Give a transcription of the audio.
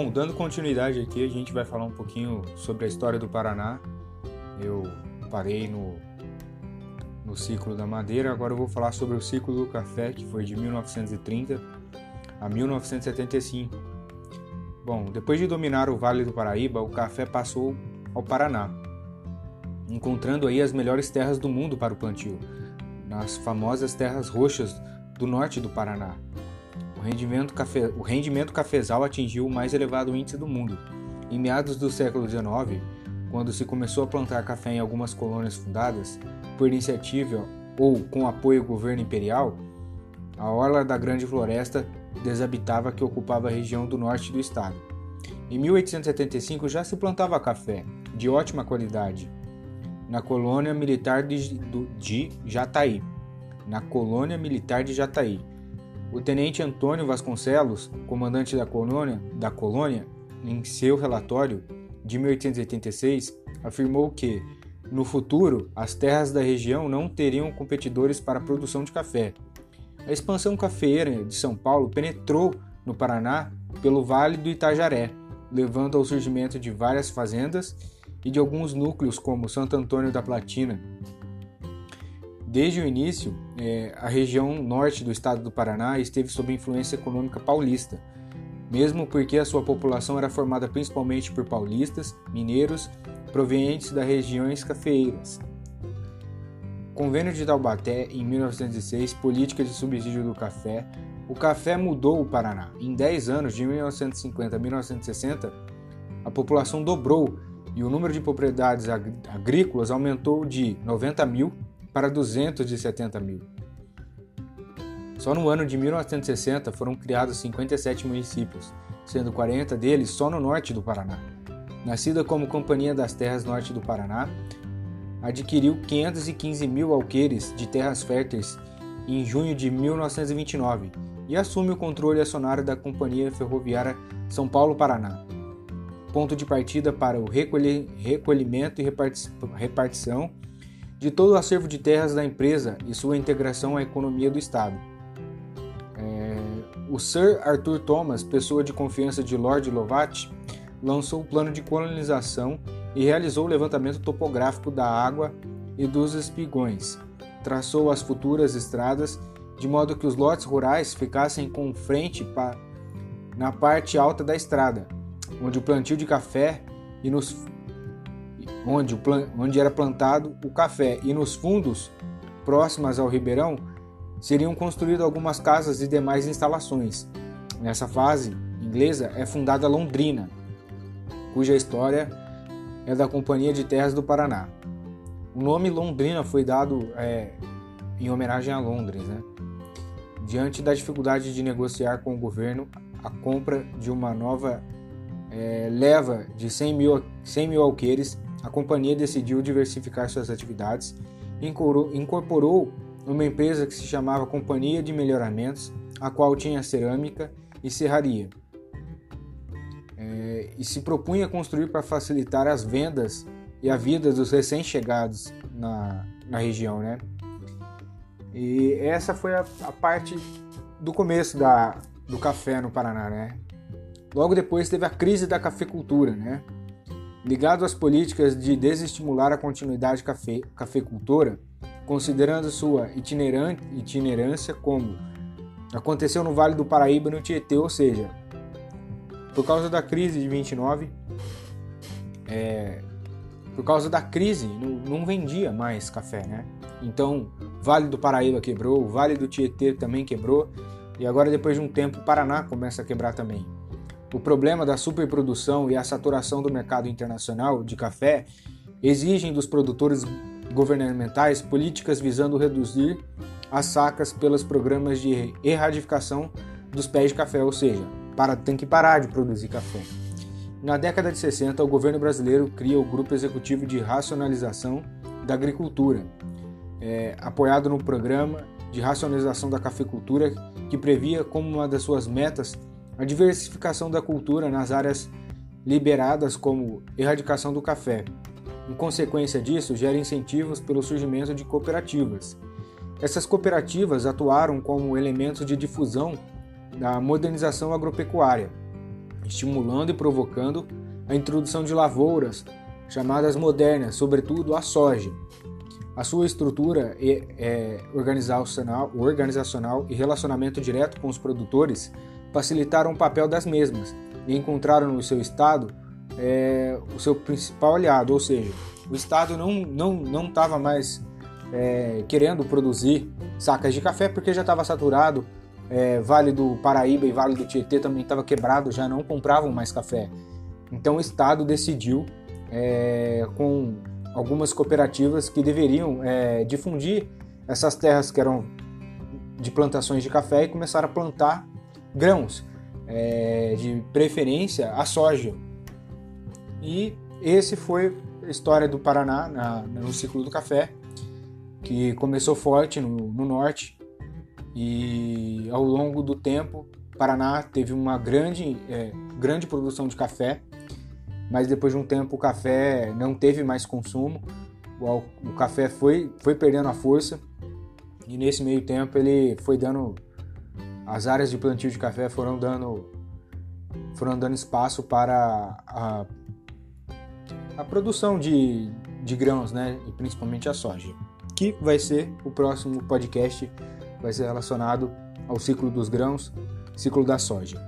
Bom, dando continuidade aqui, a gente vai falar um pouquinho sobre a história do Paraná. Eu parei no, no ciclo da madeira, agora eu vou falar sobre o ciclo do café, que foi de 1930 a 1975. Bom, depois de dominar o Vale do Paraíba, o café passou ao Paraná, encontrando aí as melhores terras do mundo para o plantio, nas famosas terras roxas do norte do Paraná. O rendimento, cafe... o rendimento cafezal atingiu o mais elevado índice do mundo. Em meados do século XIX, quando se começou a plantar café em algumas colônias fundadas por iniciativa ou com apoio do governo imperial, a orla da Grande Floresta desabitava que ocupava a região do norte do estado. Em 1875 já se plantava café, de ótima qualidade, na colônia militar de, de Jataí. Na colônia militar de Jataí. O tenente Antônio Vasconcelos, comandante da colônia, da colônia, em seu relatório de 1886, afirmou que, no futuro, as terras da região não teriam competidores para a produção de café. A expansão cafeeira de São Paulo penetrou no Paraná pelo Vale do Itajaré, levando ao surgimento de várias fazendas e de alguns núcleos como Santo Antônio da Platina. Desde o início, é, a região norte do estado do Paraná esteve sob influência econômica paulista, mesmo porque a sua população era formada principalmente por paulistas, mineiros, provenientes das regiões cafeeiras. Convênio de Taubaté, em 1906, política de subsídio do café. O café mudou o Paraná. Em 10 anos, de 1950 a 1960, a população dobrou e o número de propriedades agrícolas aumentou de 90 mil para 270 mil. Só no ano de 1960 foram criados 57 municípios, sendo 40 deles só no norte do Paraná. Nascida como Companhia das Terras Norte do Paraná, adquiriu 515 mil alqueires de terras férteis em junho de 1929 e assume o controle acionário da Companhia Ferroviária São Paulo-Paraná, ponto de partida para o recolhimento e repartição de todo o acervo de terras da empresa e sua integração à economia do Estado. O Sir Arthur Thomas, pessoa de confiança de Lord Lovat, lançou o plano de colonização e realizou o levantamento topográfico da água e dos espigões. Traçou as futuras estradas de modo que os lotes rurais ficassem com frente na parte alta da estrada, onde o plantio de café e nos onde, onde era plantado o café e nos fundos próximas ao ribeirão seriam construídas algumas casas e demais instalações. Nessa fase inglesa é fundada Londrina, cuja história é da Companhia de Terras do Paraná. O nome Londrina foi dado é, em homenagem a Londres. Né? Diante da dificuldade de negociar com o governo a compra de uma nova é, leva de 100 mil, 100 mil alqueires, a companhia decidiu diversificar suas atividades e incorporou numa empresa que se chamava Companhia de Melhoramentos, a qual tinha cerâmica e serraria. É, e se propunha construir para facilitar as vendas e a vida dos recém-chegados na, na região. Né? E essa foi a, a parte do começo da, do café no Paraná. Né? Logo depois teve a crise da cafeicultura, né? Ligado às políticas de desestimular a continuidade cafe, considerando sua itinerância como aconteceu no Vale do Paraíba no Tietê, ou seja, por causa da crise de 29, é, por causa da crise, não, não, vendia mais café, né? Então, Vale do Paraíba quebrou, Vale do Tietê também quebrou, e agora depois de um tempo o Paraná começa a quebrar também. O problema da superprodução e a saturação do mercado internacional de café exigem dos produtores governamentais políticas visando reduzir as sacas pelos programas de erradicação dos pés de café, ou seja, para, tem que parar de produzir café. Na década de 60, o governo brasileiro cria o Grupo Executivo de Racionalização da Agricultura, é, apoiado no Programa de Racionalização da Cafeicultura, que previa como uma das suas metas a diversificação da cultura nas áreas liberadas como erradicação do café, em consequência disso, gera incentivos pelo surgimento de cooperativas. Essas cooperativas atuaram como elementos de difusão da modernização agropecuária, estimulando e provocando a introdução de lavouras chamadas modernas, sobretudo a soja. A sua estrutura é, organizacional e relacionamento direto com os produtores facilitaram o papel das mesmas e encontraram no seu Estado é, o seu principal aliado, ou seja, o Estado não não não estava mais é, querendo produzir sacas de café porque já estava saturado. É, vale do Paraíba e Vale do Tietê também estava quebrado, já não compravam mais café. Então o Estado decidiu, é, com algumas cooperativas que deveriam é, difundir essas terras que eram de plantações de café e começar a plantar grãos, é, de preferência a soja. E esse foi a história do Paraná na, no ciclo do café que começou forte no, no norte e ao longo do tempo Paraná teve uma grande, é, grande produção de café, mas depois de um tempo o café não teve mais consumo, o, o café foi, foi perdendo a força e nesse meio tempo ele foi dando as áreas de plantio de café foram dando foram dando espaço para a, a produção de, de grãos, né, e principalmente a soja que vai ser o próximo podcast, vai ser relacionado ao ciclo dos grãos, ciclo da soja.